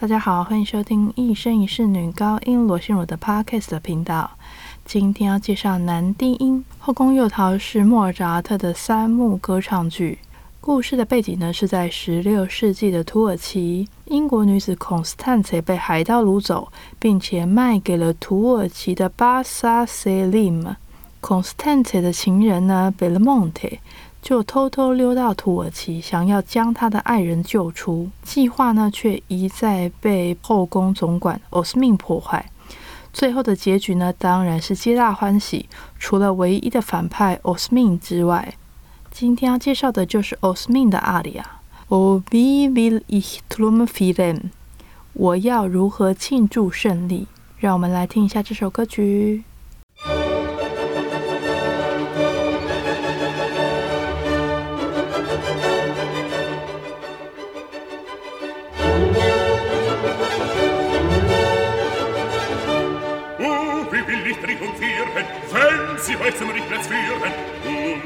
大家好，欢迎收听一生一世女高音罗心如的 Podcast 频道。今天要介绍男低音《后宫诱逃》是莫扎特的三幕歌唱剧。故事的背景呢是在十六世纪的土耳其，英国女子孔斯坦茨被海盗掳走，并且卖给了土耳其的巴萨塞利姆。孔斯坦茨的情人呢贝勒蒙特就偷偷溜到土耳其，想要将他的爱人救出。计划呢却一再被后宫总管奥斯敏破坏。最后的结局呢当然是皆大欢喜，除了唯一的反派奥斯敏之外。今天要介绍的就是 Osmin 的阿里亚。O wie will ich triumphieren？我要如何庆祝胜利？让我们来听一下这首歌曲。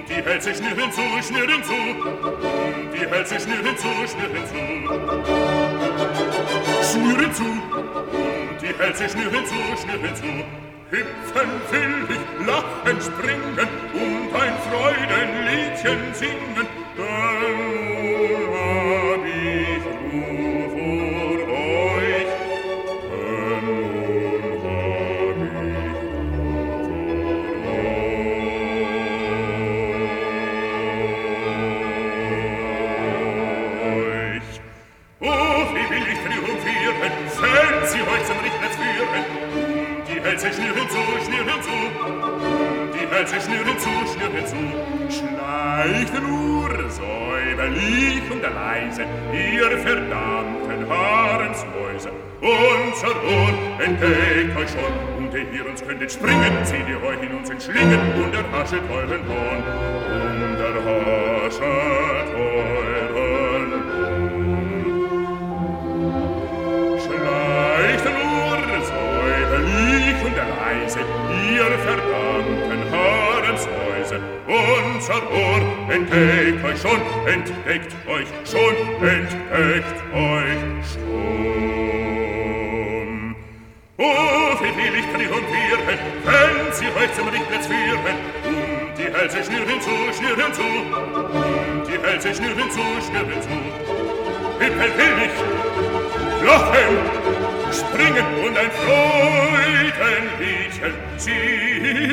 Die Hälse schnüren zu, schnüren zu. Und die Hälse schnüren zu, schnüren zu. Schnüren zu. Und die Hälse schnüren zu, schnüren zu. Hüpfen will ich, lachen, springen und ein Freudenliedchen singen. Denn Hälse schnüren zu, schnüren zu. Schleicht nur säuberlich und leise, ihr verdammten Haremsmäuse. Unser Ohr entdeckt euch schon, und ihr uns könntet springen, zieht ihr euch in uns entschlingen, und erhaschet euren Hohn, und erhaschet euren Unser Ohr entdeckt euch schon, entdeckt euch schon, entdeckt euch schon. Oh, wie will ich triumphieren, wenn sie euch zum Richtplatz führen, und die Hälse schnüren zu, schnüren zu, und die Hälse schnüren zu, schnüren zu. Hippel will ich, lachen, springen und ein Freudenliedchen singen.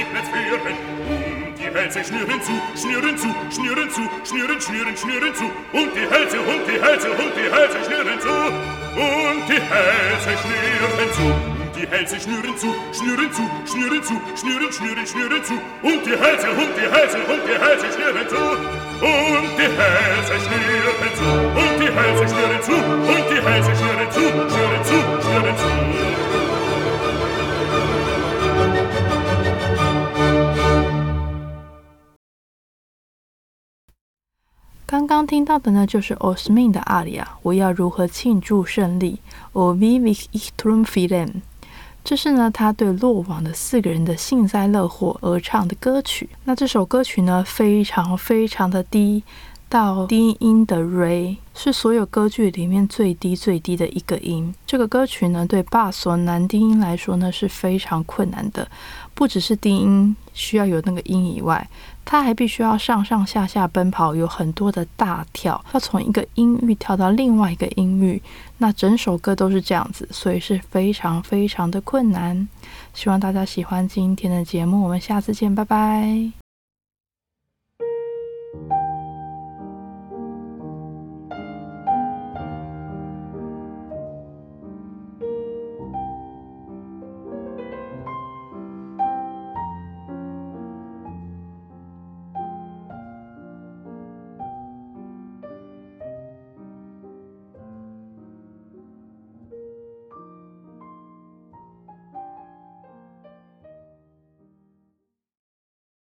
zum Richtplatz führen, und die Hälse schnüren zu, schnüren zu, schnüren zu, schnüren, schnüren, schnüren zu, und die Hälse, und die Hälse, und die Hälse schnüren zu, und die Hälse schnüren zu, und die Hälse schnüren zu, schnüren zu, schnüren zu, schnüren, schnüren, schnüren zu, und die Hälse, und die Hälse, und die Hälse schnüren zu, und die Hälse schnüren 刚刚听到的呢，就是 Osmin 的阿里亚。我要如何庆祝胜利？O viviich triumphiem，这是呢，他对落网的四个人的幸灾乐祸而唱的歌曲。那这首歌曲呢，非常非常的低，到低音的 re 是所有歌剧里面最低最低的一个音。这个歌曲呢，对巴索男低音来说呢是非常困难的，不只是低音需要有那个音以外，它还必须要上上下下奔跑，有很多的大跳，要从一个音域跳到另外一个音域。那整首歌都是这样子，所以是非常非常的困难。希望大家喜欢今天的节目，我们下次见，拜拜。